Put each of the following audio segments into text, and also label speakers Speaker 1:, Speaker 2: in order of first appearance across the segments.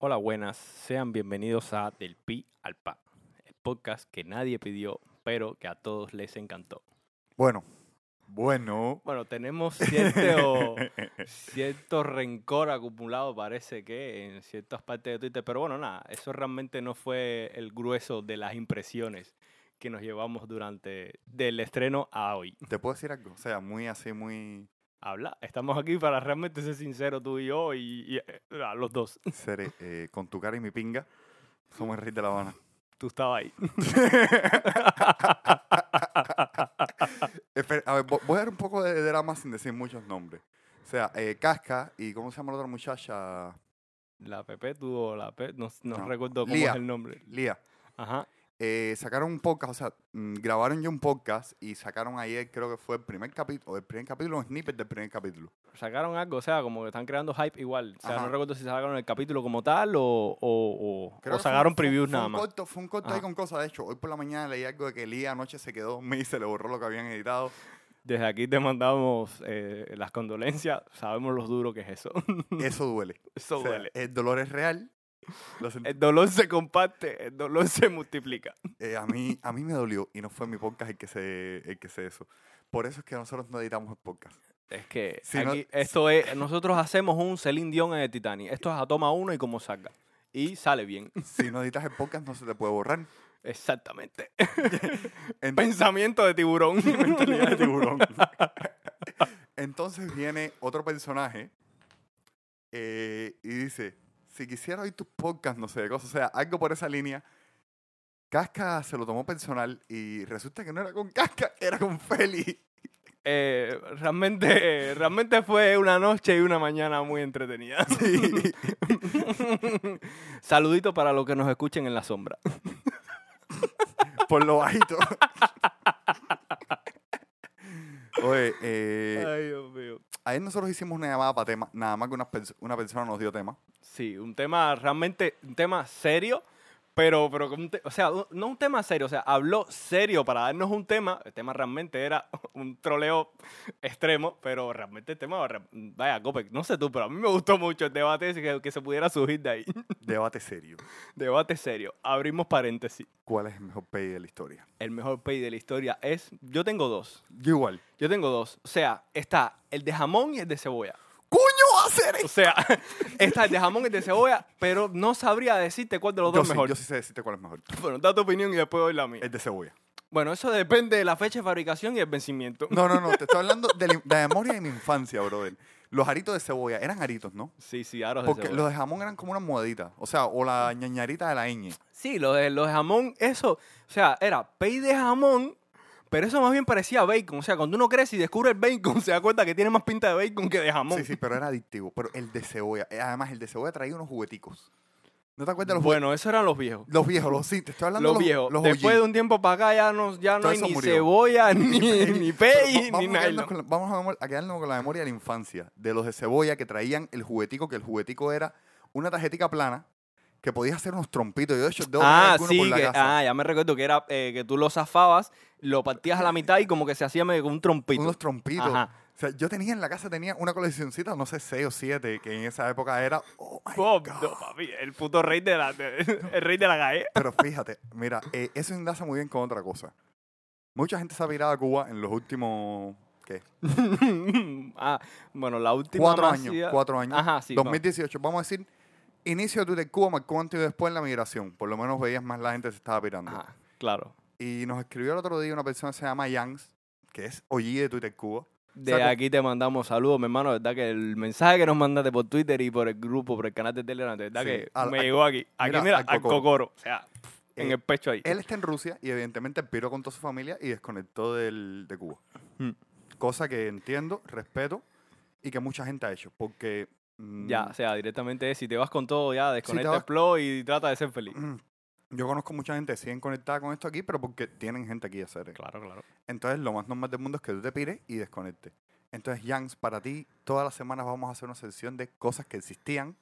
Speaker 1: Hola, buenas. Sean bienvenidos a Del Pi al Pa, el podcast que nadie pidió, pero que a todos les encantó.
Speaker 2: Bueno, bueno.
Speaker 1: Bueno, tenemos cierto, cierto rencor acumulado, parece que en ciertas partes de Twitter, pero bueno, nada, eso realmente no fue el grueso de las impresiones que nos llevamos durante del estreno a hoy.
Speaker 2: ¿Te puedo decir algo? O sea, muy así, muy
Speaker 1: Habla, estamos aquí para realmente ser sinceros tú y yo y, y, eh, a los dos.
Speaker 2: seré eh, con tu cara y mi pinga. Somos el rey de La Habana.
Speaker 1: Tú estabas ahí.
Speaker 2: Espera, a ver, vo- voy a dar un poco de drama sin decir muchos nombres. O sea, eh, Casca y ¿cómo se llama la otra muchacha?
Speaker 1: La Pepe tuvo la Pepe, no, no
Speaker 2: No,
Speaker 1: recuerdo cómo
Speaker 2: Lía.
Speaker 1: es el nombre.
Speaker 2: Lía.
Speaker 1: Ajá.
Speaker 2: Eh, sacaron un podcast, o sea, mm, grabaron ya un podcast y sacaron ayer, creo que fue el primer capítulo, el primer capítulo, un snippet del primer capítulo.
Speaker 1: Sacaron algo, o sea, como que están creando hype igual. O sea,
Speaker 2: Ajá.
Speaker 1: no recuerdo si sacaron el capítulo como tal o, o, o- o
Speaker 2: fue
Speaker 1: sacaron
Speaker 2: fue un-
Speaker 1: previews
Speaker 2: fue
Speaker 1: nada
Speaker 2: un
Speaker 1: más.
Speaker 2: Corto, fue un corto ahí
Speaker 1: Ajá.
Speaker 2: con cosas. De hecho, hoy por la mañana leí algo de que Lía anoche se quedó y se le borró lo que habían editado.
Speaker 1: Desde aquí te mandamos eh, las condolencias. Sabemos lo duro que es eso.
Speaker 2: Eso duele.
Speaker 1: eso
Speaker 2: O sea,
Speaker 1: duele.
Speaker 2: El dolor es real.
Speaker 1: El dolor se comparte, el dolor se multiplica.
Speaker 2: eh, a, mí, a mí me dolió y no fue mi podcast el que se, el que se eso. Por eso es que nosotros no editamos el podcast.
Speaker 1: Es que
Speaker 2: Si no-
Speaker 1: aquí, esto es, nosotros hacemos un Celine Dion en el Titanic. Esto es a toma uno y como salga. Y sale bien.
Speaker 2: Si no editas el podcast no se te puede borrar.
Speaker 1: Exactamente.
Speaker 2: Ent-
Speaker 1: Pensamiento de tiburón.
Speaker 2: mentalidad de tiburón. Entonces viene otro personaje eh, y dice, si quisiera oír tus podcasts, no sé, de cosas, o sea, algo por esa línea. Casca se lo tomó personal y resulta que no era con Casca, era con Feli.
Speaker 1: Eh, realmente, realmente fue una noche y una mañana muy entretenida.
Speaker 2: Sí.
Speaker 1: Saludito para los que nos escuchen en la sombra.
Speaker 2: por lo bajito. Oye, eh,
Speaker 1: Ay, Dios mío.
Speaker 2: Ayer nosotros hicimos una llamada para tema, nada más que una, una persona nos dio tema.
Speaker 1: Sí, un tema realmente, un tema serio, pero, pero o sea, no un tema serio, o sea, habló serio para darnos un tema. El tema realmente era un troleo extremo, pero realmente el tema, vaya, Copec, no sé tú, pero a mí me gustó mucho el debate que, que se pudiera surgir de ahí.
Speaker 2: Debate serio.
Speaker 1: debate serio. Abrimos paréntesis.
Speaker 2: ¿Cuál es el mejor pay de la historia?
Speaker 1: El mejor pay de la historia es, yo tengo dos.
Speaker 2: Yo igual.
Speaker 1: Yo tengo dos. O sea, está el de jamón y el de cebolla.
Speaker 2: ¡Coño va a ser
Speaker 1: O sea, está el de jamón y el de cebolla, pero no sabría decirte cuál de los
Speaker 2: Yo
Speaker 1: dos
Speaker 2: sí,
Speaker 1: es mejor.
Speaker 2: yo sí sé decirte cuál es mejor.
Speaker 1: Bueno, da tu opinión y después doy la mía.
Speaker 2: El de cebolla.
Speaker 1: Bueno, eso depende de la fecha de fabricación y el vencimiento.
Speaker 2: No, no, no. Te estoy hablando de la, de la memoria de mi infancia, brother. Los aritos de cebolla eran aritos, ¿no?
Speaker 1: Sí, sí, aros de
Speaker 2: Porque
Speaker 1: cebolla.
Speaker 2: los de jamón eran como una monedita. O sea, o la ñañarita de la ñ.
Speaker 1: Sí, los de, los de jamón, eso, o sea, era pay de jamón, pero eso más bien parecía bacon. O sea, cuando uno crece y descubre el bacon, se da cuenta que tiene más pinta de bacon que de jamón.
Speaker 2: Sí, sí, pero era adictivo. Pero el de cebolla, eh, además el de cebolla traía unos jugueticos. ¿No te acuerdas de los?
Speaker 1: Bueno, esos eran los viejos.
Speaker 2: Los viejos, los sí, te estoy hablando
Speaker 1: Los
Speaker 2: de
Speaker 1: viejos.
Speaker 2: los
Speaker 1: Después de un tiempo para acá ya no, ya no hay ni
Speaker 2: murió.
Speaker 1: cebolla, ni, ni
Speaker 2: Vamos
Speaker 1: ni
Speaker 2: a quedarnos
Speaker 1: nylon.
Speaker 2: con la- Vamos a quedarnos con la memoria de la infancia, de los de cebolla que traían el juguetico, que el juguetico era una tarjetica plana que podías hacer unos trompitos. Yo de hecho debo
Speaker 1: Ah,
Speaker 2: alguno por
Speaker 1: sí,
Speaker 2: la
Speaker 1: que,
Speaker 2: casa.
Speaker 1: ah, ya me recuerdo que era eh, que tú lo zafabas, lo partías a la mitad y como que se hacía medio con un trompito.
Speaker 2: unos trompitos.
Speaker 1: Ajá.
Speaker 2: O sea, yo tenía en la casa tenía una coleccioncita, no sé, seis o siete, que en esa época era, oh my God.
Speaker 1: no, papi, el puto rey de la, de- el rey de la GAE.
Speaker 2: Pero fíjate, mira, eh, eso enlaza muy bien con otra cosa. Mucha gente se ha virado a Cuba en los últimos, ¿qué?
Speaker 1: ah, bueno, la última
Speaker 2: Cuatro años, cuatro años.
Speaker 1: Ajá, sí. va.
Speaker 2: 2018, vamos a decir, inicio de Twitter Cuba marcó antes y después en la migración. Por lo menos veías más la gente se estaba pirando.
Speaker 1: Ajá, claro.
Speaker 2: Y nos escribió el otro día una persona que se llama Yans, que es OG de Twitter Cuba.
Speaker 1: De aquí te mandamos saludos, mi hermano. verdad que el mensaje que nos mandaste por Twitter y por el grupo, por el canal de Telegram, de verdad
Speaker 2: Sí,
Speaker 1: que
Speaker 2: al-
Speaker 1: me
Speaker 2: al-
Speaker 1: llegó aquí. Aquí,
Speaker 2: mira,
Speaker 1: mira,
Speaker 2: al
Speaker 1: al
Speaker 2: cocoro.
Speaker 1: cocoro. O sea, en
Speaker 2: Eh,
Speaker 1: el pecho ahí.
Speaker 2: Él está en Rusia y evidentemente piró con toda su familia y desconectó del, de Cuba.
Speaker 1: Hmm.
Speaker 2: Cosa que entiendo, respeto y que mucha gente ha hecho. Porque. Mm,
Speaker 1: Ya, o sea, directamente es, si te vas con todo, ya desconecta
Speaker 2: vas-
Speaker 1: el flow y trata de ser feliz.
Speaker 2: mm, Yo conozco mucha gente que siguen conectada con esto aquí, pero porque tienen gente aquí a hacer.
Speaker 1: Claro, claro.
Speaker 2: Entonces, lo más normal del mundo es que tú te pires y desconectes. Entonces, Jans, para ti, todas las semanas vamos a hacer una sesión de cosas que existían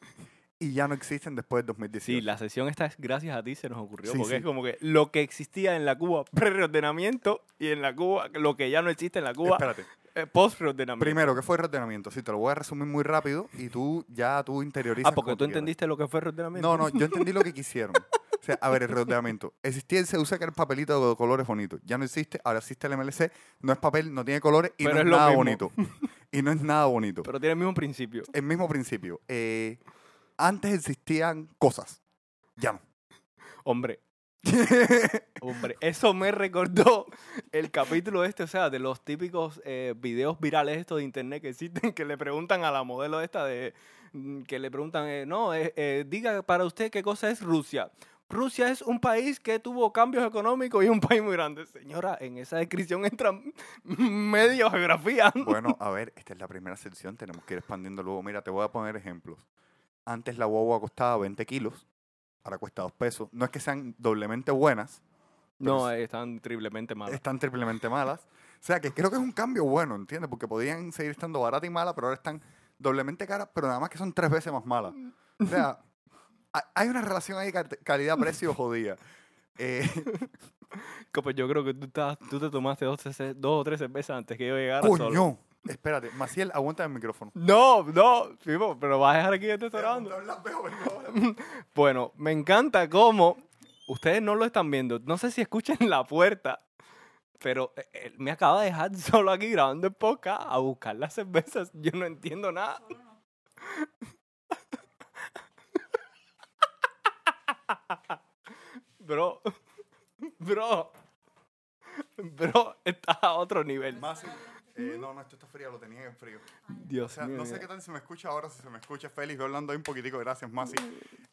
Speaker 2: y ya no existen después del 2018.
Speaker 1: Sí, la sesión esta es gracias a ti se nos ocurrió,
Speaker 2: Sí,
Speaker 1: porque
Speaker 2: sí.
Speaker 1: es como que lo que existía en la Cuba pre-reordenamiento y en la Cuba, lo que ya no existe en la Cuba
Speaker 2: Espérate.
Speaker 1: eh, post-reordenamiento.
Speaker 2: Primero, ¿qué fue el reordenamiento? Sí, te lo voy a resumir muy rápido y tú ya tú interiorizas
Speaker 1: Ah, porque tú
Speaker 2: quieras.
Speaker 1: entendiste lo que fue reordenamiento.
Speaker 2: No, no, yo entendí lo que quisieron. O sea, a ver, el reordenamiento. Existía el que era el papelito de colores bonitos. Ya no existe, ahora existe el MLC. No es papel, no tiene colores y
Speaker 1: Pero
Speaker 2: no
Speaker 1: es
Speaker 2: es,
Speaker 1: lo
Speaker 2: nada
Speaker 1: mismo.
Speaker 2: bonito. Y no es nada bonito.
Speaker 1: Pero tiene el mismo principio.
Speaker 2: el mismo principio. Eh, antes existían cosas. Ya no.
Speaker 1: Hombre, hombre, eso me recordó el capítulo este, o sea, de los típicos eh, videos virales estos de internet que existen, que le preguntan a la modelo esta de, mm, que le preguntan, eh, no, eh, diga para usted qué cosa es Rusia. Rusia es un país que tuvo cambios económicos y un país muy grande. Señora, en esa descripción entra medio geografía.
Speaker 2: Bueno, a ver, esta es la primera sección. Tenemos que ir expandiendo luego. Mira, te voy a poner ejemplos. Antes la guagua costaba 20 kilos. Ahora cuesta 2 pesos. No es que sean doblemente buenas.
Speaker 1: No, eh, están triplemente malas.
Speaker 2: están triplemente malas. O sea, que creo que es un cambio bueno, ¿entiendes? Porque podían seguir estando baratas y malas, pero ahora están doblemente caras, pero nada más que son tres veces más malas. O sea, ha- hay una relación ahí cal- calidad-precio jodida. Eh,
Speaker 1: pues yo creo que tú, estás, tú te tomaste dos, o tres cervezas antes que yo llegara solo.
Speaker 2: Espérate, Maciel, aguanta el micrófono.
Speaker 1: No, no, pero vas a dejar aquí este grabando.
Speaker 2: grabando.
Speaker 1: Bueno, me encanta cómo ustedes no lo están viendo. No sé si escuchan la puerta, pero eh, él me acaba de dejar solo aquí grabando el podcast a buscar las cervezas. Yo no entiendo nada. Bro, bro, bro, estás a otro nivel.
Speaker 2: Maciel, eh, no, no, esto está frío, lo tenía en frío. O
Speaker 1: Dios
Speaker 2: sea,
Speaker 1: mío.
Speaker 2: no sé qué tal se me escucha ahora, si se me escucha Félix, voy hablando ahí un poquitico, gracias, Masi.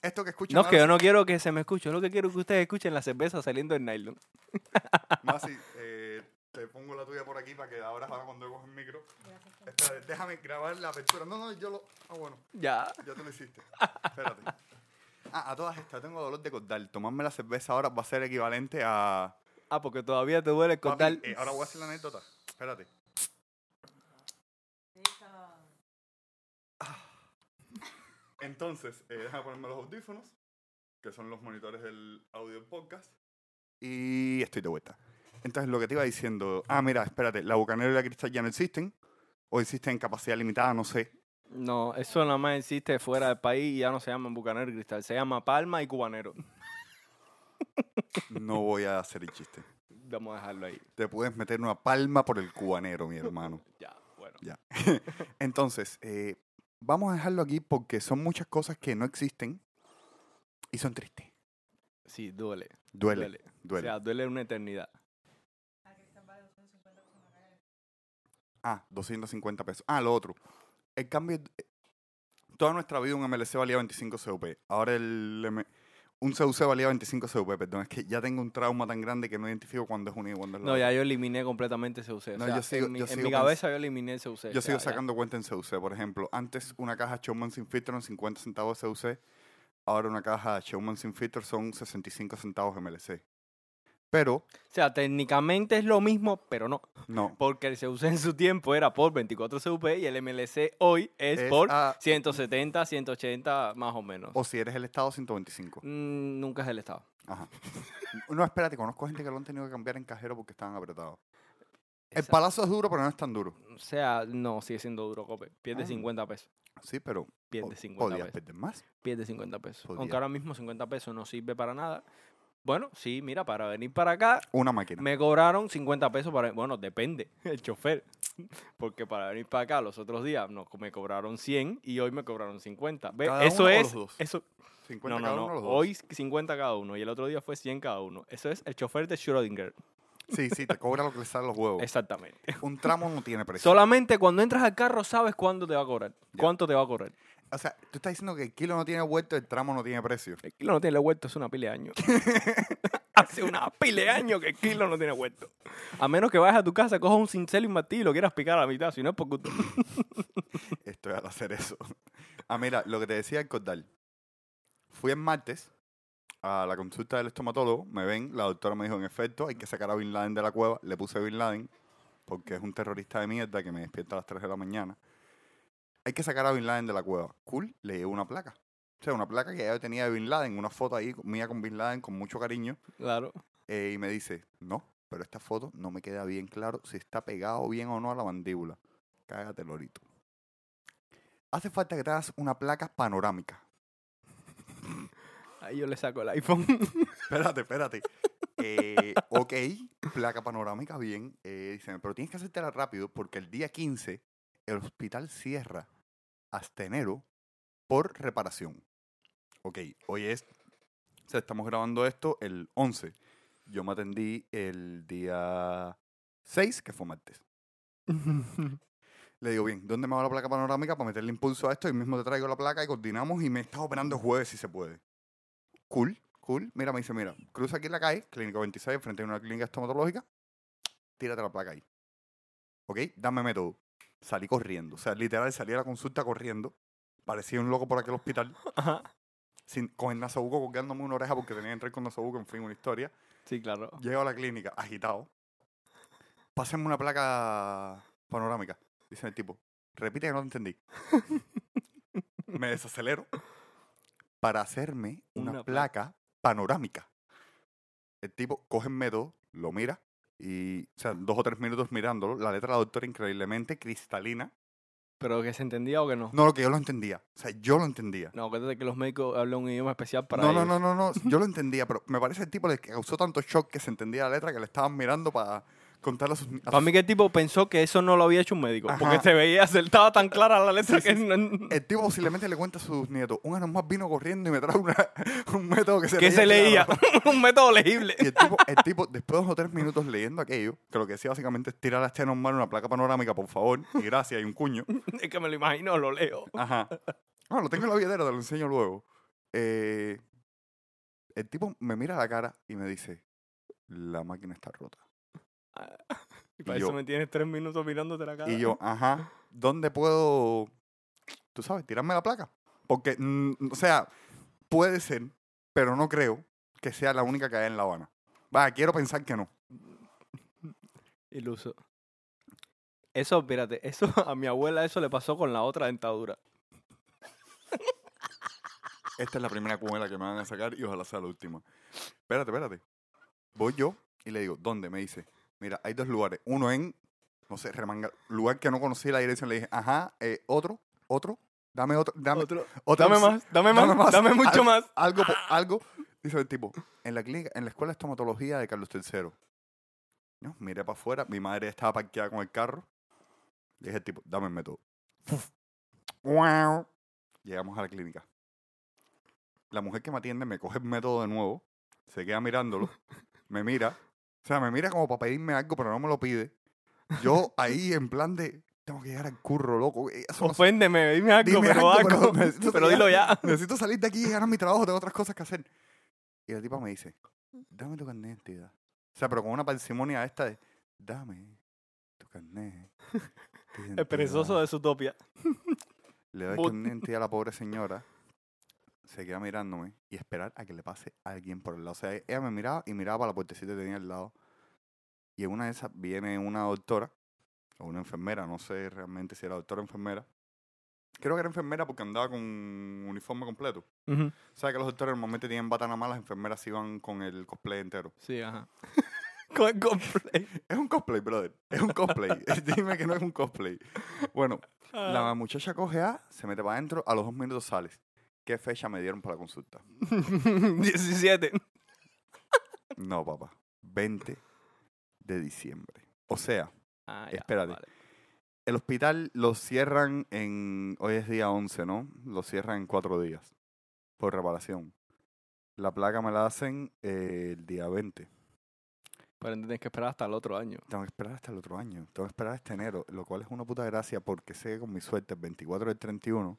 Speaker 2: Esto que escuchan
Speaker 1: No, es que yo no quiero que se me escuche, yo lo que quiero es que ustedes escuchen la cerveza saliendo del nylon.
Speaker 2: Masi, eh, te pongo la tuya por aquí para que ahora, ahora cuando cojo el micro. Espérate, déjame grabar la apertura. No, no, yo lo. Ah, bueno,
Speaker 1: Ya.
Speaker 2: ya te lo hiciste. Espérate. Ah, a todas estas, tengo dolor de cordal. Tomarme la cerveza ahora va a ser equivalente a.
Speaker 1: Ah, porque todavía te duele el
Speaker 2: Papi,
Speaker 1: cordal.
Speaker 2: eh, ahora voy a hacer la anécdota. Espérate. Entonces, eh, déjame ponerme los audífonos, que son los monitores del audio podcast. Y estoy de vuelta. Entonces, lo que te iba diciendo. Ah, mira, espérate. La Bucanero y la Cristal ya no existen. O existen en capacidad limitada, no sé.
Speaker 1: No, eso nada más existe fuera del país y ya no se llama Bucanero y Cristal, se llama Palma y Cubanero.
Speaker 2: No voy a hacer el chiste.
Speaker 1: Vamos a dejarlo ahí.
Speaker 2: Te puedes meter una palma por el cubanero, mi hermano.
Speaker 1: Ya, bueno.
Speaker 2: Ya. Entonces, eh, vamos a dejarlo aquí porque son muchas cosas que no existen y son tristes.
Speaker 1: Sí, duele.
Speaker 2: Duele, duele.
Speaker 1: O sea, duele una eternidad.
Speaker 2: ah, 250 pesos. Ah, lo otro. El cambio. eh, Toda nuestra vida un MLC valía 25 CUP. Ahora el M- un CUC valía 25 CUP, perdón. Es que ya tengo un trauma tan grande que no identifico cuándo es uno y cuándo es lo
Speaker 1: No,
Speaker 2: otro.
Speaker 1: ya yo eliminé completamente CUC. O
Speaker 2: No,
Speaker 1: sea,
Speaker 2: yo sigo-
Speaker 1: en mi,
Speaker 2: yo
Speaker 1: en
Speaker 2: sigo
Speaker 1: mi
Speaker 2: pens-
Speaker 1: cabeza yo eliminé el CUC.
Speaker 2: Yo
Speaker 1: o
Speaker 2: sigo
Speaker 1: ya.
Speaker 2: sacando cuenta en CUC. Por ejemplo, antes una caja Showman sin filtro en 50 centavos CUC. Ahora una caja Showman sin filtro son 65 centavos MLC. Pero,
Speaker 1: O sea, técnicamente es lo mismo, pero no.
Speaker 2: no.
Speaker 1: Porque el CUC en su tiempo era por 24 CUP y el MLC hoy es,
Speaker 2: Es
Speaker 1: por
Speaker 2: a-
Speaker 1: 170, 180 más o menos.
Speaker 2: O si eres el Estado, 125.
Speaker 1: Mm, nunca es el Estado.
Speaker 2: Ajá. No, espérate, conozco gente que lo han tenido que cambiar en cajero porque estaban apretados. El palazo es duro, pero no es tan duro.
Speaker 1: O sea, no, sigue siendo duro, Cope. Pierde
Speaker 2: Ah.
Speaker 1: 50 pesos.
Speaker 2: Sí, pero
Speaker 1: Pierde
Speaker 2: po-
Speaker 1: 50
Speaker 2: podías
Speaker 1: pesos.
Speaker 2: perder más.
Speaker 1: Pierde 50 pesos.
Speaker 2: Podía.
Speaker 1: Aunque ahora mismo 50 pesos no sirve para nada. Bueno, sí, mira, para venir para acá
Speaker 2: Una máquina.
Speaker 1: me cobraron 50 pesos para... Bueno, depende, el chofer. Porque para venir para acá los otros días no, me cobraron 100 y hoy me cobraron 50. ¿Ves?
Speaker 2: ¿Cada
Speaker 1: Eso
Speaker 2: uno o
Speaker 1: es...
Speaker 2: los dos?
Speaker 1: Eso,
Speaker 2: 50
Speaker 1: no, no,
Speaker 2: cada
Speaker 1: no.
Speaker 2: uno, los dos.
Speaker 1: Hoy 50 cada uno y el otro día fue 100 cada uno. Eso es el chofer de Schrödinger.
Speaker 2: Sí, sí, te cobra lo que le sale los huevos.
Speaker 1: Exactamente.
Speaker 2: Un tramo no tiene precio.
Speaker 1: Solamente cuando entras al carro sabes cuándo te va a cobrar.
Speaker 2: Ya.
Speaker 1: ¿Cuánto te va a cobrar?
Speaker 2: O sea, tú estás diciendo que el kilo no tiene vuelto, el tramo no tiene precio.
Speaker 1: El kilo no tiene vuelto, es una pila de años. Hace una pila de años que el kilo no tiene vuelto. A menos que vayas a tu casa, cojas un cincel y un martillo y lo quieras picar a la mitad, si no es porque...
Speaker 2: Estoy al hacer eso. Ah, mira, lo que te decía el cordal. Fui el martes a la consulta del estomatólogo, me ven, la doctora me dijo, en efecto, hay que sacar a Bin Laden de la cueva. Le puse Bin Laden, porque es un terrorista de mierda que me despierta a las 3 de la mañana. Hay que sacar a Bin Laden de la cueva. Cool, le llevo una placa. O sea, una placa que ya tenía de Bin Laden, una foto ahí mía con Bin Laden con mucho cariño.
Speaker 1: Claro.
Speaker 2: eh, y me dice, no, pero esta foto no me queda bien claro si está pegado bien o no a la mandíbula. Cágate, lorito. Hace falta que te hagas una placa panorámica.
Speaker 1: Ahí yo le saco el iPhone.
Speaker 2: Espérate, espérate. Eh, ok, placa panorámica, bien. Eh, dicen, pero tienes que hacértela rápido porque el día 15 el hospital cierra hasta enero por reparación. Ok, hoy es, estamos grabando esto el 11. Yo me atendí el día 6, que fue martes. Le digo, bien, ¿dónde me va la placa panorámica para meterle impulso a esto? Y mismo te traigo la placa y coordinamos y me estás operando jueves si se puede. Cool, cool. Mira, me dice, mira, cruza aquí la calle, Clínica 26, frente a una clínica estomatológica, tírate la placa ahí. ¿Ok? Dame método. Salí corriendo. O sea, literal, salí a la consulta corriendo. Parecía un loco por aquel hospital.
Speaker 1: Ajá.
Speaker 2: Sin, con el nasobuco colgándome una oreja porque tenía que entrar con nasobuco, en fin, una historia.
Speaker 1: Sí, claro.
Speaker 2: Llego a la clínica, agitado. Pásenme una placa panorámica. Dice el tipo, repite que no te entendí. Me desacelero para hacerme una,
Speaker 1: Una
Speaker 2: placa panorámica. El tipo coge el método, lo mira y, o sea, dos o tres minutos mirándolo. La letra de la doctora increíblemente cristalina.
Speaker 1: Pero que se entendía o que no.
Speaker 2: No, lo que yo lo entendía. O sea, yo lo entendía.
Speaker 1: No, acuérdate que los médicos hablan un idioma especial para
Speaker 2: No, no,
Speaker 1: ellos.
Speaker 2: no, no, no, yo lo entendía, pero me parece el tipo le causó tanto shock que se entendía la letra que le estaban mirando para contarle a sus... a
Speaker 1: Para mí que el tipo pensó que eso no lo había hecho un médico. Porque se veía, se estaba tan clara la letra
Speaker 2: Sí,
Speaker 1: que no-
Speaker 2: El tipo posiblemente le cuenta a sus nietos, un año más vino corriendo y me trajo una- un método que se
Speaker 1: que se leía.
Speaker 2: claro".
Speaker 1: un método legible.
Speaker 2: Y el tipo, el tipo, después de dos o tres minutos leyendo aquello, que lo que decía básicamente es tirar a este normal una placa panorámica, por favor, y gracias, y un cuño.
Speaker 1: es que me lo imagino, lo leo.
Speaker 2: Ajá. Ah, lo tengo en la billetera, te lo enseño luego. Eh, el tipo me mira a la cara y me dice, la máquina está rota.
Speaker 1: Y para
Speaker 2: Y
Speaker 1: eso
Speaker 2: yo-
Speaker 1: me tienes tres minutos mirándote la cara.
Speaker 2: Y yo, ajá, ¿dónde puedo, tú sabes, tirarme la placa? Porque, mm, o sea, puede ser, pero no creo que sea la única que hay en La Habana. Va, quiero pensar que no.
Speaker 1: Iluso. Eso, espérate, eso a mi abuela eso le pasó con la otra dentadura.
Speaker 2: Esta es la primera cumela que me van a sacar y ojalá sea la última. Espérate, espérate. Voy yo y le digo, ¿dónde? Me dice, mira, hay dos lugares. Uno en, no sé, Remanga, lugar que no conocía la dirección. Le dije, ajá, eh, otro, otro, dame otro, dame
Speaker 1: Otro.
Speaker 2: otra
Speaker 1: Dame
Speaker 2: opción".
Speaker 1: más, dame
Speaker 2: Dame
Speaker 1: más,
Speaker 2: más.
Speaker 1: dame mucho
Speaker 2: Al-
Speaker 1: más.
Speaker 2: algo, algo, dice el tipo, en la clínica, en la escuela de estomatología de Carlos III. No, miré para afuera, mi madre estaba parqueada con el carro. Le dije al tipo, dame el método. Llegamos a la clínica. La mujer que me atiende me coge el método de nuevo, se queda mirándolo, me mira, o sea, me mira como para pedirme algo, pero no me lo pide. Yo ahí en plan de, tengo que llegar al curro, loco. eh, no
Speaker 1: Oféndeme, dime algo,
Speaker 2: Dime
Speaker 1: pero
Speaker 2: algo, pero necesito
Speaker 1: dilo ya.
Speaker 2: Necesito salir de aquí y ganar mi trabajo, tengo otras cosas que hacer. Y la tipa me dice, dame tu carnet de identidad. O sea, pero con una parsimonia esta de, dame tu carnet. de
Speaker 1: El perezoso
Speaker 2: identidad".
Speaker 1: de su topia.
Speaker 2: Le doy carnet de identidad a la pobre señora. Se queda mirándome y esperar a que le pase alguien por el lado. O sea, ella me miraba y miraba para la puertecita que tenía al lado. Y en una de esas viene una doctora, o una enfermera, no sé realmente si era doctora o enfermera. Creo que era enfermera porque andaba con un uniforme completo. O sea que los doctores normalmente tienen bata nada más, las enfermeras iban con el cosplay entero.
Speaker 1: Sí, ajá. Con el cosplay.
Speaker 2: Es un cosplay, brother. Es un cosplay. Dime que no es un cosplay. Bueno,
Speaker 1: Ah.
Speaker 2: la muchacha coge A, se mete para adentro, a los dos minutos sales. ¿Qué fecha me dieron para la consulta?
Speaker 1: 17.
Speaker 2: No, papá. 20 de diciembre. O sea,
Speaker 1: Ah, ya,
Speaker 2: Espérate.
Speaker 1: vale.
Speaker 2: el hospital lo cierran en. Hoy es día 11, ¿no? Lo cierran en cuatro días. Por reparación. La placa me la hacen eh, el día 20.
Speaker 1: Pero tienes que esperar hasta el otro año.
Speaker 2: Tengo que esperar hasta el otro año. Tengo que esperar hasta enero. Lo cual es una puta gracia porque sé que con mi suerte el 24 del 31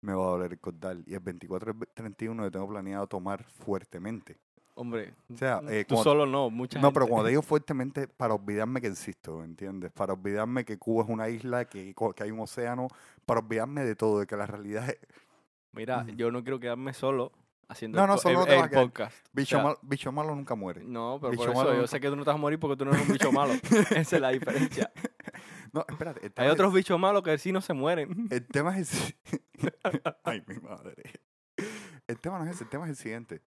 Speaker 2: me va a doler el cordal. Y el 24 del 31 lo tengo planeado tomar fuertemente.
Speaker 1: Hombre,
Speaker 2: O sea, eh,
Speaker 1: tú
Speaker 2: cuando-
Speaker 1: solo no, mucha
Speaker 2: No, pero cuando te digo fuertemente, para olvidarme que existo, ¿entiendes? Para olvidarme que Cuba es una isla, que, que hay un océano, para olvidarme de todo, de que la realidad es...
Speaker 1: Mira, yo no quiero quedarme solo haciendo
Speaker 2: No,
Speaker 1: el,
Speaker 2: no,
Speaker 1: po-
Speaker 2: solo
Speaker 1: el- el podcast.
Speaker 2: Bicho,
Speaker 1: sea,
Speaker 2: mal- bicho malo nunca muere.
Speaker 1: No, pero
Speaker 2: Bicho
Speaker 1: por eso yo
Speaker 2: nunca-
Speaker 1: sé que tú no te vas a morir porque tú no eres un bicho malo. Esa es la diferencia.
Speaker 2: No, espérate. El
Speaker 1: Hay
Speaker 2: es-
Speaker 1: otros bichos malos que sí no se mueren.
Speaker 2: El tema es... Ay, mi madre. El tema no es ese, el tema es el siguiente.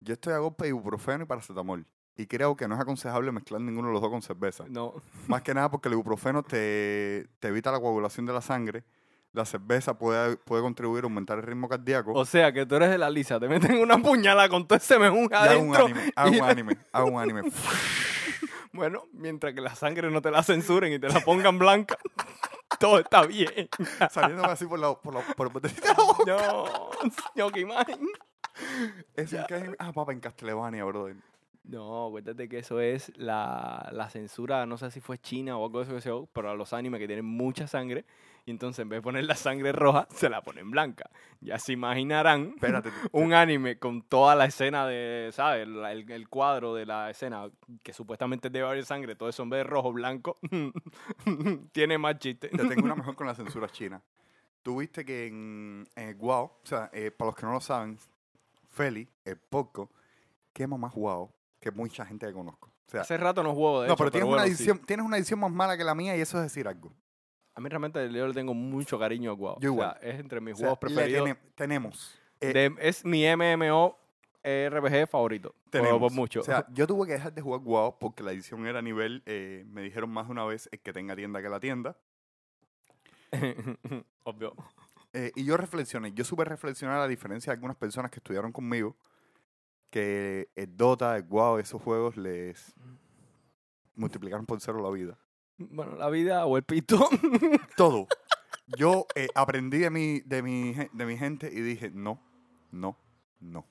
Speaker 2: Yo estoy a golpe de ibuprofeno y paracetamol. Y creo que no es aconsejable mezclar ninguno de los dos con cerveza.
Speaker 1: No.
Speaker 2: Más que nada porque el ibuprofeno te, te evita la coagulación de la sangre. La cerveza puede, puede contribuir a aumentar el ritmo cardíaco.
Speaker 1: O sea, que tú eres de la lisa. Te meten una puñalada con todo ese mejún
Speaker 2: y hago un
Speaker 1: adentro.
Speaker 2: anime, hago un anime, hago un anime.
Speaker 1: Bueno, mientras que la sangre no te la censuren y te la pongan blanca, todo está bien.
Speaker 2: Saliendo así por la, por la, por de la boca.
Speaker 1: No, no, qué imagen.
Speaker 2: ¿Eso en qué anime? Ah, papá, en Castlevania, brother.
Speaker 1: No, acuérdate que eso es la, la censura, no sé si fue China o algo de eso que sea, pero a los animes que tienen mucha sangre, y entonces en vez de poner la sangre roja, se la ponen blanca. Ya se imaginarán
Speaker 2: Espérate.
Speaker 1: un anime con toda la escena de, ¿sabes? La- El, el cuadro de la escena, que supuestamente debe haber sangre, todo eso en vez de rojo, blanco, tiene más chiste.
Speaker 2: Te tengo una mejor con la censura china. Tú viste que en, en el Guau, o sea, eh, para los que no lo saben, Feli, el poco, quema más Guau que mucha gente que conozco. O sea,
Speaker 1: Hace rato no juego de
Speaker 2: no,
Speaker 1: hecho,
Speaker 2: pero, tienes,
Speaker 1: bueno,
Speaker 2: una
Speaker 1: sí.
Speaker 2: edición, tienes una edición más mala que la mía y eso es decir algo.
Speaker 1: A mí realmente yo le tengo mucho cariño a WoW.
Speaker 2: Yo
Speaker 1: O sea,
Speaker 2: igual.
Speaker 1: es entre mis
Speaker 2: O sea,
Speaker 1: juegos
Speaker 2: le
Speaker 1: preferidos.
Speaker 2: tene- tenemos. eh,
Speaker 1: De- es mi MMO RPG favorito.
Speaker 2: tenemos.
Speaker 1: Por, mucho.
Speaker 2: O sea, yo tuve que dejar de jugar Guau porque la edición era a nivel, eh, me dijeron más de una vez, el que tenga tienda que la tienda.
Speaker 1: Obvio.
Speaker 2: Eh, y yo reflexioné, yo supe reflexionar a la diferencia de algunas personas que estudiaron conmigo, que el Dota, el WoW, esos juegos les multiplicaron por cero la vida.
Speaker 1: Bueno, la vida o el pito.
Speaker 2: Todo. Yo eh, aprendí de mi, de, mi, de mi gente y dije, no, no, no,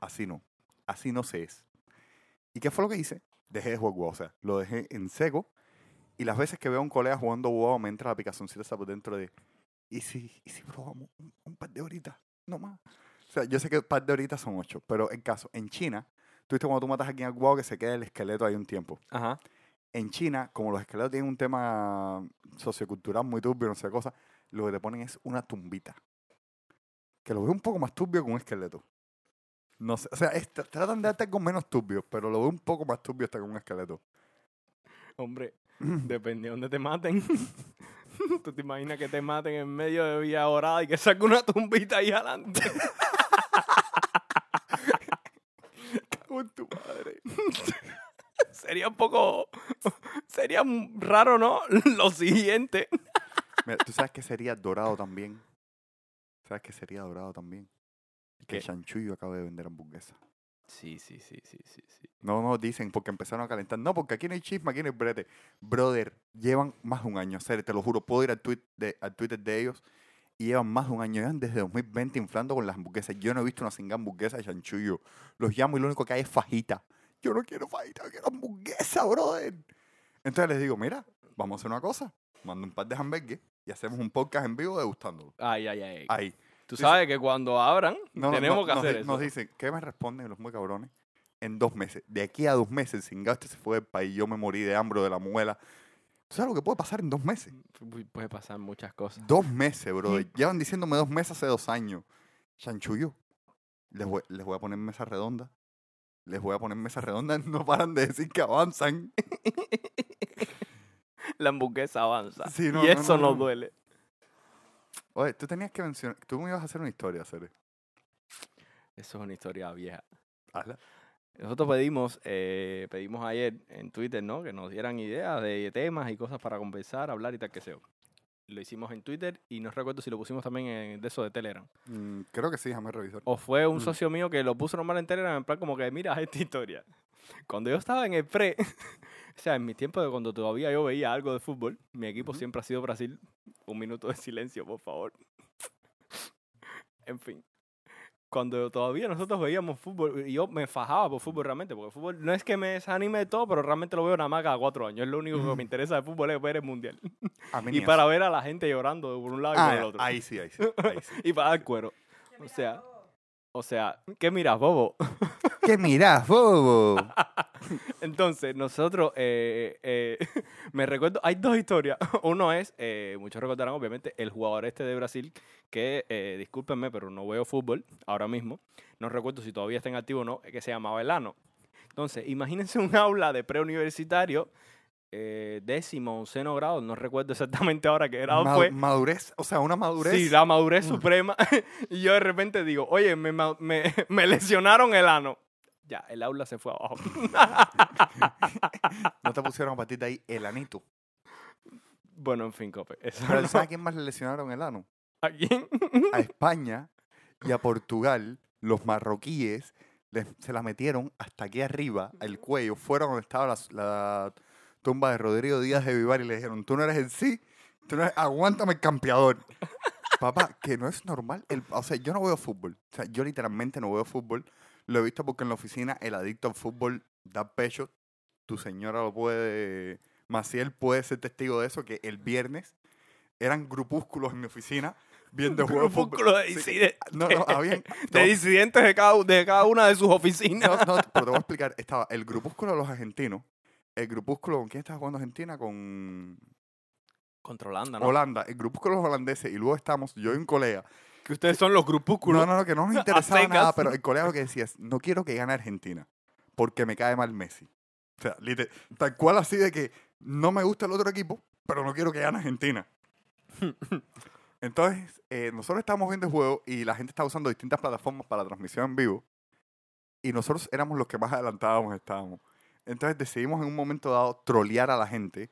Speaker 2: así no, así no se es. ¿Y qué fue lo que hice? Dejé de jugar WoW, o sea, lo dejé en seco y las veces que veo a un colega jugando WoW me entra la picazoncita esa por dentro de, ¿y si, y si probamos un, un par de horitas? No más. O sea, yo sé que un par de horitas son ocho, pero el caso, en China, tú viste cuando tú matas aquí en el WoW que se queda el esqueleto ahí un tiempo.
Speaker 1: Ajá.
Speaker 2: En China, como los esqueletos tienen un tema sociocultural muy turbio, no sé cosa, lo que te ponen es una tumbita. Que lo veo un poco más turbio que un esqueleto. No sé, o sea, es- tratan de darte algo menos turbio, pero lo veo un poco más turbio hasta que un esqueleto.
Speaker 1: Hombre, depende de dónde te maten. ¿Tú te imaginas que te maten en medio de Villa Dorada y que saque una tumbita ahí adelante? Cago en tu madre. sería un poco... Sería raro, ¿no? Lo siguiente.
Speaker 2: Mira, ¿tú sabes que sería dorado también? ¿Sabes que sería dorado también? Que. Chanchullo acaba de vender hamburguesa.
Speaker 1: Sí, sí, sí, sí, sí, sí.
Speaker 2: No, no, dicen porque empezaron a calentar. No, porque aquí no hay chisme, aquí no hay brete. Brother, llevan más de un año, serio, te lo juro. Puedo ir al, tweet de, al Twitter de ellos y llevan más de un año. Llevan desde 2020 inflando con las hamburguesas. Yo no he visto una singa hamburguesa de chanchullo. Los llamo y lo único que hay es fajita. Yo no quiero fajita, yo quiero hamburguesa, brother. Entonces les digo, mira, vamos a hacer una cosa. Mando un par de hamburgues y hacemos un podcast en vivo degustándolo.
Speaker 1: Ay, ay, ay.
Speaker 2: Ahí.
Speaker 1: Tú sabes que cuando abran,
Speaker 2: No,
Speaker 1: tenemos
Speaker 2: no,
Speaker 1: que
Speaker 2: nos
Speaker 1: hacer
Speaker 2: di-
Speaker 1: eso.
Speaker 2: Nos dicen, ¿qué me responden los muy cabrones? En dos meses. De aquí a dos meses, el cingado este se fue del país. Yo me morí de hambre de la muela. ¿Tú sabes lo que puede pasar en dos meses?
Speaker 1: Pu- Puede pasar muchas cosas.
Speaker 2: Dos meses, bro. Llevan diciéndome dos meses hace dos años. Chanchullo. Les voy, les voy a poner mesa redonda. Les voy a poner mesa redonda. No paran de decir que avanzan.
Speaker 1: La hamburguesa avanza.
Speaker 2: Sí, no,
Speaker 1: y
Speaker 2: no,
Speaker 1: eso
Speaker 2: no,
Speaker 1: nos
Speaker 2: no.
Speaker 1: duele.
Speaker 2: Oye, tú tenías que mencionar. Tú me ibas a hacer una historia, Cere.
Speaker 1: Eso es una historia vieja.
Speaker 2: Hazla.
Speaker 1: Nosotros pedimos, eh, pedimos ayer en Twitter, ¿no? Que nos dieran ideas de temas y cosas para conversar, hablar y tal que sea. Lo hicimos en Twitter y no recuerdo si lo pusimos también en de eso de Telegram.
Speaker 2: Mm, creo que sí, déjame revisar.
Speaker 1: O fue un
Speaker 2: Mm.
Speaker 1: socio mío que lo puso normal en Telegram en plan como que, mira esta historia. Cuando yo estaba en el pre, o sea, en mi tiempo de cuando todavía yo veía algo de fútbol, mi equipo siempre ha sido Brasil. Un minuto de silencio, por favor. en fin. Cuando todavía nosotros veíamos fútbol, y yo me fajaba por fútbol realmente, porque el fútbol no es que me desanime de todo, pero realmente lo veo nada más cada cuatro años. Es lo único que me interesa de fútbol es ver el mundial.
Speaker 2: A mí
Speaker 1: Y
Speaker 2: ni eso.
Speaker 1: para ver a la gente llorando por un lado y
Speaker 2: Ah,
Speaker 1: por el otro.
Speaker 2: ahí sí, ahí sí. Ahí sí.
Speaker 1: Y para dar cuero. O sea, o sea, ¿qué miras, bobo?
Speaker 2: ¿Qué mirás, bobo?
Speaker 1: Entonces, nosotros, eh, eh, me recuerdo, hay dos historias. Uno es, eh, muchos recordarán obviamente, el jugador este de Brasil, que, discúlpenme, pero no veo fútbol ahora mismo. No recuerdo si todavía está en activo o no, que se llamaba Elano. Entonces, imagínense un aula de preuniversitario eh, décimo, onceno grado, no recuerdo exactamente ahora qué grado
Speaker 2: Ma-
Speaker 1: fue.
Speaker 2: Madurez, o sea, una madurez.
Speaker 1: Sí, la madurez suprema. y yo de repente digo, oye, me, me, me lesionaron el ano. Ya, el aula se fue abajo.
Speaker 2: No te pusieron a partir de ahí el anito.
Speaker 1: bueno, en fin, Cope.
Speaker 2: Pero
Speaker 1: no-
Speaker 2: ¿sabes a quién más le lesionaron el ano?
Speaker 1: ¿A quién?
Speaker 2: A España y a Portugal, los marroquíes les- se la metieron hasta aquí arriba, al cuello, fuera donde estaba la, la tumba de Rodrigo Díaz de Vivar y le dijeron, tú no eres el sí, tú no eres, aguántame el campeador. Papá, que no es normal. El, o sea, yo no veo fútbol. O sea, yo literalmente no veo fútbol. Lo he visto porque en la oficina el adicto al fútbol da pecho. Tu señora lo puede... Maciel puede ser testigo de eso, que el viernes eran grupúsculos en mi oficina viendo juegos de fútbol.
Speaker 1: De
Speaker 2: Sí.
Speaker 1: disidentes.
Speaker 2: No, no, habían...
Speaker 1: De disidentes de cada, de cada una de sus oficinas.
Speaker 2: No, no, pero te voy a explicar. Estaba el grupúsculo de los argentinos. El grupúsculo, ¿con quién estaba jugando Argentina? Con
Speaker 1: Controlando, ¿no?
Speaker 2: Holanda. El grupúsculo holandeses. Y luego estamos, yo y un colega.
Speaker 1: Que ustedes son los grupúsculos.
Speaker 2: No, no, no, que no nos interesaba nada, pero el colega lo que decía es, no quiero que gane Argentina, porque me cae mal Messi. O sea, tal cual así de que no me gusta el otro equipo, pero no quiero que gane Argentina. Entonces, eh, nosotros estábamos viendo el juego y la gente estaba usando distintas plataformas para la transmisión en vivo. Y nosotros éramos los que más adelantábamos estábamos. Entonces decidimos en un momento dado trolear a la gente,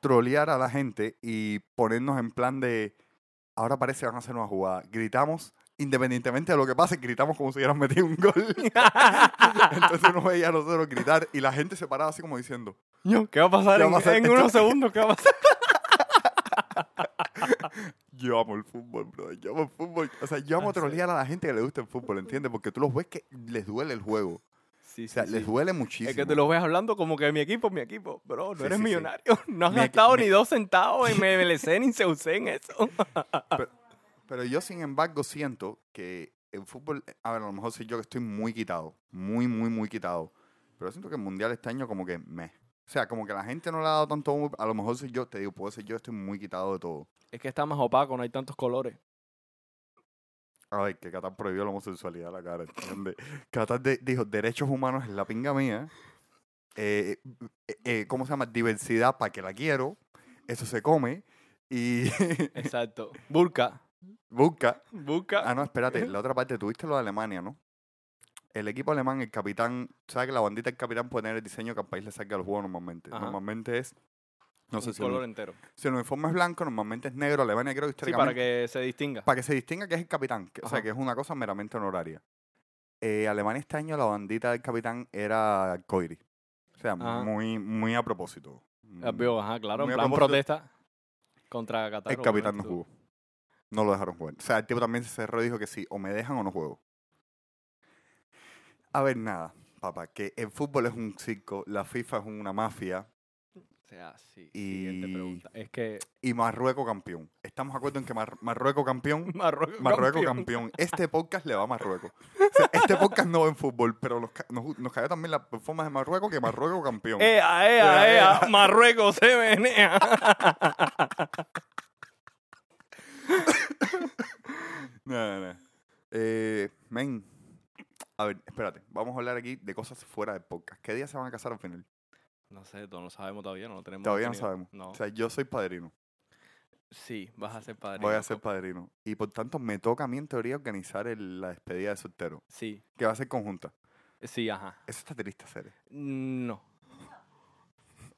Speaker 2: trolear a la gente y ponernos en plan de, ahora parece que van a hacer una jugada. Gritamos, independientemente de lo que pase, gritamos como si hubieran metido un gol. Entonces uno veía a nosotros gritar y la gente se paraba así como diciendo,
Speaker 1: ¿Qué va a pasar
Speaker 2: ¿Qué
Speaker 1: en,
Speaker 2: va a pasar?
Speaker 1: en unos segundos? ¿Qué va a pasar?
Speaker 2: yo amo el fútbol, bro, yo amo el fútbol. O sea, yo amo
Speaker 1: Ah,
Speaker 2: trolear a la gente que le gusta el fútbol, ¿entiendes? Porque tú los ves que les duele el juego.
Speaker 1: Sí,
Speaker 2: O sea, les duele muchísimo.
Speaker 1: Es que te lo ves hablando como que mi equipo, mi equipo. Bro, no eres millonario. No has
Speaker 2: Mi
Speaker 1: gastado ni dos centavos en MLC ni se usé en eso.
Speaker 2: Pero yo, sin embargo, siento que el fútbol, a ver, a lo mejor soy yo que estoy muy quitado, muy, muy, muy quitado. Pero siento que el mundial este año como que me. O sea, como que la gente no le ha dado tanto. A lo mejor soy yo, te digo, puedo ser yo, estoy muy quitado de todo.
Speaker 1: Es que está más opaco, no hay tantos colores.
Speaker 2: A ver, que Qatar prohibió la homosexualidad la cara, ¿entiendes? Qatar de- dijo, derechos humanos es la pinga mía. Eh, eh, eh, ¿Cómo se llama? Diversidad para que la quiero. Eso se come. Y
Speaker 1: Exacto. Burka.
Speaker 2: busca.
Speaker 1: Burka.
Speaker 2: Ah, no, espérate. La otra parte, tuviste lo de Alemania, ¿no? El equipo alemán, el capitán, ¿sabes que la bandita del capitán puede tener el diseño que al país le salga al juego normalmente?
Speaker 1: Ajá.
Speaker 2: Normalmente es, no sé
Speaker 1: un
Speaker 2: si el,
Speaker 1: color entero.
Speaker 2: si el uniforme es blanco, normalmente es negro. Alemania creo que
Speaker 1: Sí, para
Speaker 2: históricamente,
Speaker 1: que se distinga.
Speaker 2: para que se distinga que es el capitán, que- o sea, que es una cosa meramente honoraria. Eh, Alemania este año la bandita del capitán era arcoíris. O sea,
Speaker 1: Ajá.
Speaker 2: muy, muy a propósito.
Speaker 1: Ah, Ajá, claro.
Speaker 2: Muy
Speaker 1: En plan protesta contra Qatar.
Speaker 2: El capitán no jugó. No lo dejaron jugar. O sea, el tipo también se cerró y dijo que sí, o me dejan o no juego. A ver, nada, papá, que el fútbol es un circo, la FIFA es una mafia
Speaker 1: sea, sí. Siguiente
Speaker 2: Y-
Speaker 1: pregunta. Es que
Speaker 2: y Marruecos campeón. ¿Estamos de acuerdo en que Mar- Marruecos campeón?
Speaker 1: Marruecos,
Speaker 2: Marruecos
Speaker 1: campeón.
Speaker 2: campeón. Este podcast le va a Marruecos. O sea, este podcast no va en fútbol, pero nos, ca- nos, nos cayó también la performance de Marruecos que Marruecos campeón.
Speaker 1: Ea, ea, ea, Marruecos se menea.
Speaker 2: No, no, no. Eh, men, a ver, espérate. Vamos a hablar aquí de cosas fuera del podcast. ¿Qué día se van a casar al final?
Speaker 1: No sé, no lo sabemos todavía, no lo tenemos.
Speaker 2: Todavía no sabemos.
Speaker 1: No.
Speaker 2: O sea, yo soy padrino.
Speaker 1: sí, vas a ser padre.
Speaker 2: Voy a ser padrino. Y por tanto, me toca a mí en teoría organizar el- la despedida de soltero,
Speaker 1: Sí,
Speaker 2: que va a ser conjunta.
Speaker 1: sí, ajá.
Speaker 2: Eso está triste, hacer.
Speaker 1: No,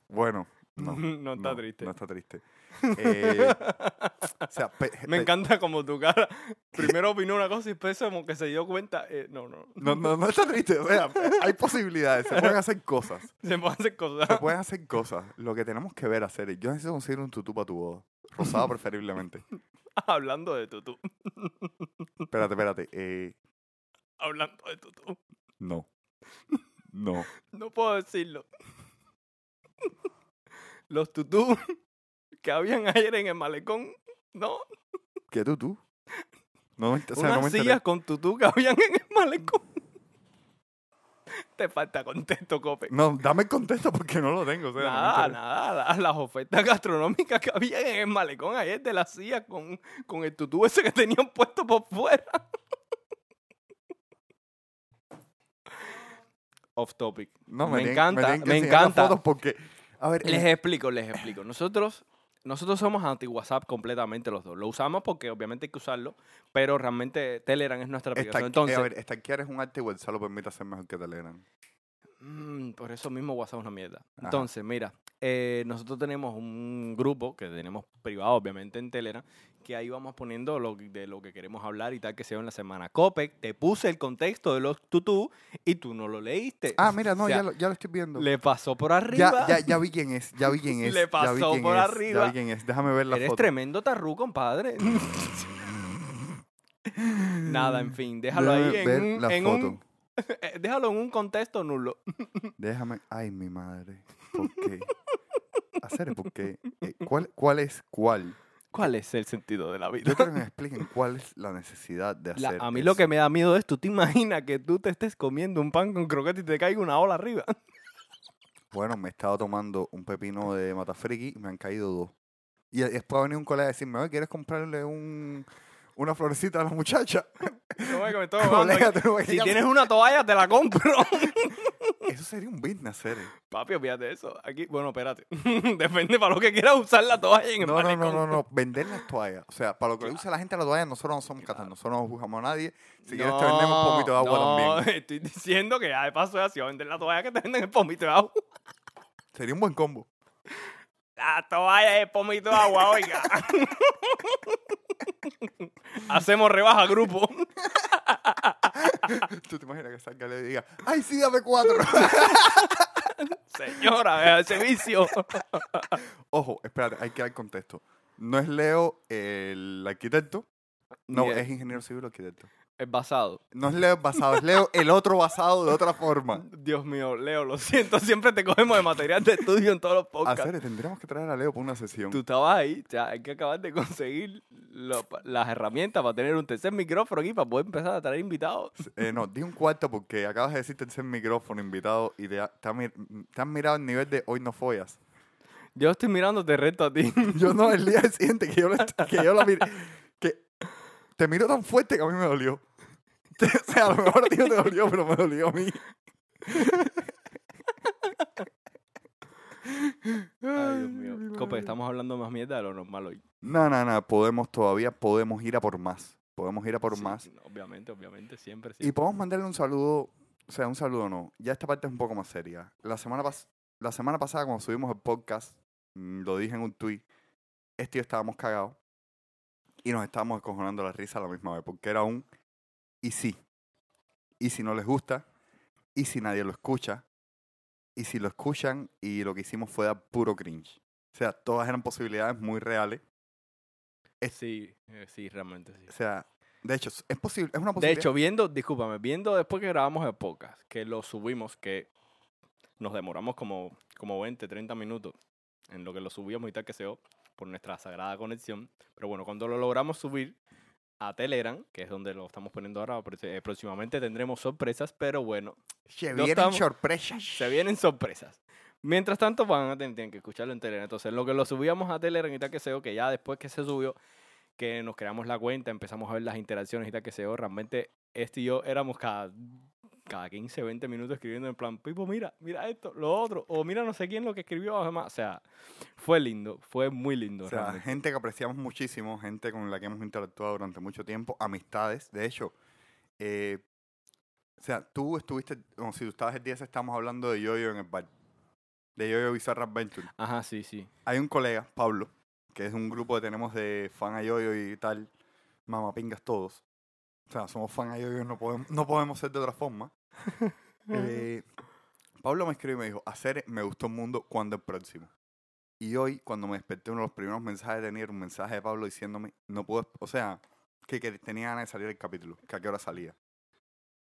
Speaker 2: Bueno, no.
Speaker 1: no, está triste.
Speaker 2: No está triste. Eh, o sea, pe-
Speaker 1: Me encanta como tu cara. Primero opinó una cosa y después como que se dio cuenta. eh, no, no.
Speaker 2: No, no, no está triste. O sea, hay posibilidades. Se pueden hacer cosas.
Speaker 1: Se pueden hacer cosas.
Speaker 2: Se pueden hacer cosas. Lo que tenemos que ver hacer es, yo necesito conseguir un tutú para tu boda. Rosado preferiblemente.
Speaker 1: Hablando de tutú.
Speaker 2: Espérate, espérate. Eh,
Speaker 1: Hablando de tutú.
Speaker 2: no. No.
Speaker 1: No puedo decirlo. Los tutú que habían ayer en el malecón, ¿no?
Speaker 2: ¿Qué tutú? No, me- o sea,
Speaker 1: Unas
Speaker 2: no me enteré.
Speaker 1: sillas con tutú que habían en el malecón. Te falta contexto, Cope.
Speaker 2: No, dame el contexto porque no lo tengo. o sea, no me
Speaker 1: Nada, nada, la- las ofertas gastronómicas que había en el malecón ayer de las sillas con, con el tutú ese que tenían puesto por fuera. Off topic.
Speaker 2: No,
Speaker 1: me,
Speaker 2: tienen-
Speaker 1: encanta, me encanta.
Speaker 2: fotos porque, A ver,
Speaker 1: Les
Speaker 2: el-
Speaker 1: explico, les explico. Nosotros, nosotros somos anti-WhatsApp completamente los dos. Lo usamos porque obviamente hay que usarlo, pero realmente Telegram es nuestra aplicación. Entonces,
Speaker 2: a ver, stalkear es un arte y WhatsApp lo permite hacer mejor que Telegram.
Speaker 1: Mm, por eso mismo WhatsApp es una mierda.
Speaker 2: Ajá.
Speaker 1: Entonces, mira, eh, nosotros tenemos un grupo que tenemos privado, obviamente, en Telegram, que ahí vamos poniendo lo, de lo que queremos hablar y tal que sea en la semana. Copec, te puse el contexto de los tutú y tú no lo leíste.
Speaker 2: Ah, mira, no,
Speaker 1: O sea,
Speaker 2: ya, lo, ya lo estoy viendo.
Speaker 1: Le pasó por arriba.
Speaker 2: Ya, ya, ya vi quién es, ya vi quién es.
Speaker 1: Le pasó por
Speaker 2: es,
Speaker 1: arriba.
Speaker 2: Ya vi quién es. Déjame ver la
Speaker 1: Eres
Speaker 2: foto.
Speaker 1: tremendo tarru, compadre. Nada, en fin, déjalo ahí
Speaker 2: Déjame
Speaker 1: en,
Speaker 2: ver la
Speaker 1: en
Speaker 2: foto.
Speaker 1: un- eh, déjalo en un contexto nulo.
Speaker 2: Déjame. Ay, mi madre. ¿Por qué? Hacer, ¿por qué? Eh, ¿cuál, ¿Cuál es cuál?
Speaker 1: ¿Cuál es el sentido de la vida?
Speaker 2: Yo quiero que me expliquen cuál es la necesidad de
Speaker 1: La-
Speaker 2: hacer.
Speaker 1: a mí lo que me da miedo es, tú te imaginas que tú te estés comiendo un pan con croqueta y te caiga una ola arriba.
Speaker 2: Bueno, me he estado tomando un pepino de Matafriki y me han caído dos. Y después va a venir un colega a decirme, oye, ¿quieres comprarle un, una florecita a la muchacha?
Speaker 1: No, me estoy ahogando
Speaker 2: Colega,
Speaker 1: aquí.
Speaker 2: tú no me
Speaker 1: si tienes una toalla, te la compro.
Speaker 2: Eso sería un business, serio.
Speaker 1: Papi, olvídate de eso. Aquí, bueno, espérate. Depende para lo que quieras usar la toalla en el
Speaker 2: No, no, no,
Speaker 1: malecón.
Speaker 2: no, no. Vender las toallas. O sea, para lo que usa la gente la toalla, nosotros no somos catas, nosotros no juzgamos a nadie. Si quieres te vendemos un pomito de agua
Speaker 1: no,
Speaker 2: también.
Speaker 1: estoy diciendo que ya de paso es así, a vender la toalla que te venden el pomito de agua.
Speaker 2: Sería un buen combo.
Speaker 1: La toalla es pomito de agua, oiga. Hacemos rebaja grupo.
Speaker 2: Tú te imaginas que salga y le diga, ay, sí, dame cuatro.
Speaker 1: Señora, vea ese vicio.
Speaker 2: Ojo, espérate, hay que dar contexto. No es Leo el arquitecto. No, es ingeniero civil o arquitecto.
Speaker 1: Es basado.
Speaker 2: No es Leo el basado, es Leo el otro basado de otra forma.
Speaker 1: Dios mío, Leo, lo siento. Siempre te cogemos de material de estudio en todos los
Speaker 2: A
Speaker 1: podcasts.
Speaker 2: serio, tendríamos que traer a Leo por una sesión.
Speaker 1: Tú estabas ahí, ya hay que acabar de conseguir lo- las herramientas para tener un tercer micrófono aquí para poder empezar a traer invitados.
Speaker 2: Eh, no, di un cuarto porque acabas de decir tercer micrófono invitado y te, te, te han mirado el nivel de hoy no follas.
Speaker 1: Yo estoy mirándote recto a ti.
Speaker 2: Yo no, el día siguiente que yo, que yo la miré, que te miro tan fuerte que a mí me dolió. o sea, a lo mejor a ti no te dolió, pero me dolió a mí.
Speaker 1: Ay, Dios mío. Cope, estamos hablando más mierda de lo normal hoy.
Speaker 2: No, no, no, podemos todavía, podemos ir a por más. Podemos ir a por
Speaker 1: Sí,
Speaker 2: más.
Speaker 1: Obviamente, obviamente, siempre,
Speaker 2: Y podemos mandarle un saludo, o sea, un saludo no. Ya esta parte es un poco más seria. La semana, pas- la semana pasada, cuando subimos el podcast, mm, lo dije en un tweet, este y yo estábamos cagados y nos estábamos escojonando la risa a la misma vez, porque era un y sí. Y si no les gusta, y si nadie lo escucha, y si lo escuchan y lo que hicimos fue dar puro cringe. O sea, todas eran posibilidades muy reales. es-
Speaker 1: Sí, eh, sí, realmente sí.
Speaker 2: O sea, de hecho, es posible, es una
Speaker 1: De
Speaker 2: posibilidad.
Speaker 1: hecho, viendo, discúlpame, viendo después que grabamos el podcast, que lo subimos, que nos demoramos como, como 20, 30 minutos en lo que lo subíamos y tal que sea por nuestra sagrada conexión. Pero bueno, cuando lo logramos subir a Telegram, que es donde lo estamos poniendo ahora, eh, próximamente tendremos sorpresas, pero bueno,
Speaker 2: Se
Speaker 1: no
Speaker 2: vienen
Speaker 1: estamos-
Speaker 2: sorpresas.
Speaker 1: se vienen sorpresas. Mientras tanto, van a tener, que escucharlo en Telegram. Entonces, en lo que lo subíamos a Telegram y tal que sea, que ya después que se subió, que nos creamos la cuenta, empezamos a ver las interacciones y tal que sea, realmente este y yo éramos cada, cada 15, 20 minutos escribiendo en plan, Pipo, mira, mira esto, lo otro, o mira no sé quién lo que escribió, además. O sea, fue lindo, fue muy lindo.
Speaker 2: O sea,
Speaker 1: realmente.
Speaker 2: gente que apreciamos muchísimo, gente con la que hemos interactuado durante mucho tiempo, amistades. De hecho, eh, o sea, tú estuviste, como si tú estabas el día estamos hablando de Yoyo en el bar. De Yoyo Bizarra Adventure.
Speaker 1: Ajá, sí, sí.
Speaker 2: Hay un colega, Pablo, que es un grupo que tenemos de fan a Yoyo y tal, mamapingas todos. O sea, somos fan a Yoyo, no podemos, no podemos ser de otra forma. Eh, Pablo me escribió y me dijo, hacer me gustó el mundo cuando el próximo. Y hoy, cuando me desperté, uno de los primeros mensajes de tenía un mensaje de Pablo diciéndome, no puedo, o sea, que, que tenía ganas de salir el capítulo, que a qué hora salía.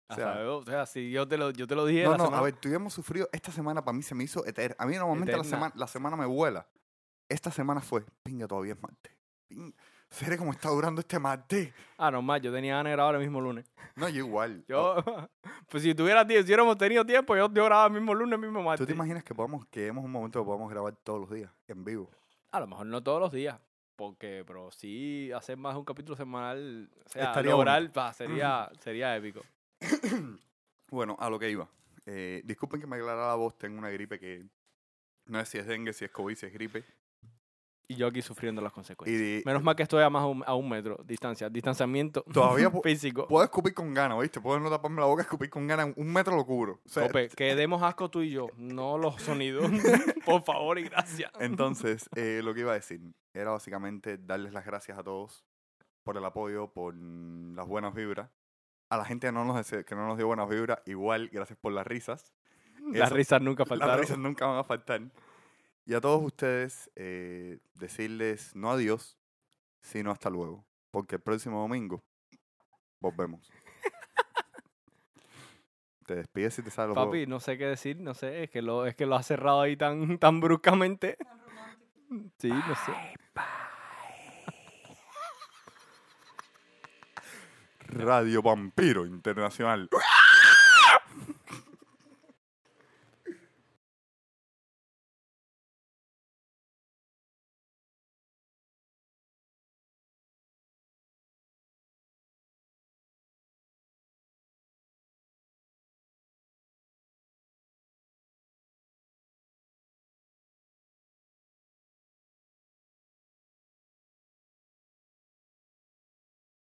Speaker 1: O
Speaker 2: O
Speaker 1: sea,
Speaker 2: sea,
Speaker 1: o sea, si yo te lo, yo te lo dije
Speaker 2: no,
Speaker 1: la
Speaker 2: no,
Speaker 1: semana-
Speaker 2: a ver, hemos sufrido, esta semana para mí se me hizo eterna. A mí normalmente la semana, la semana me vuela. Esta semana fue, pinga, todavía es martes. Seré como está durando este martes.
Speaker 1: Ah, normal, yo tenía ganas de grabar el mismo lunes.
Speaker 2: No, yo igual.
Speaker 1: Yo, pues si tuviera tiempo, si hubiéramos tenido tiempo, yo, yo grababa el mismo lunes, el mismo
Speaker 2: ¿Tú
Speaker 1: martes.
Speaker 2: te imaginas que podamos, que hemos un momento que podamos grabar todos los días, en vivo?
Speaker 1: A lo mejor no todos los días, porque, pero sí hacer más de un capítulo semanal, o sea,
Speaker 2: Estaría
Speaker 1: lograr, sería, sería épico.
Speaker 2: Bueno, a lo que iba. Eh, disculpen que me aclara la voz, tengo una gripe que No es si es dengue, si es COVID, si es gripe.
Speaker 1: Y yo aquí sufriendo las consecuencias.
Speaker 2: Y
Speaker 1: Menos mal que estoy a más un, a un metro, distancia, distanciamiento
Speaker 2: Todavía
Speaker 1: físico.
Speaker 2: puedo escupir con ganas, ¿viste? Puedo no taparme la boca, escupir con ganas. Un metro lo cubro. O sea,
Speaker 1: Cope, que demos asco tú y yo, no los sonidos. Por favor y gracias.
Speaker 2: Entonces, eh, lo que iba a decir era básicamente darles las gracias a todos por el apoyo, por las buenas vibras. A la gente que no nos, dese- que no nos dio buenas vibras, igual, gracias por las risas.
Speaker 1: Las
Speaker 2: Eso-
Speaker 1: risas nunca
Speaker 2: Las
Speaker 1: faltaron.
Speaker 2: risas nunca van a faltar. Y a todos ustedes, eh, decirles no adiós, sino hasta luego. Porque el próximo domingo volvemos. te despides y te sale los
Speaker 1: Papi, no sé qué decir, no sé, es que lo, es que lo ha cerrado ahí tan, tan bruscamente. Sí, no sé.
Speaker 2: Radio Vampiro Internacional.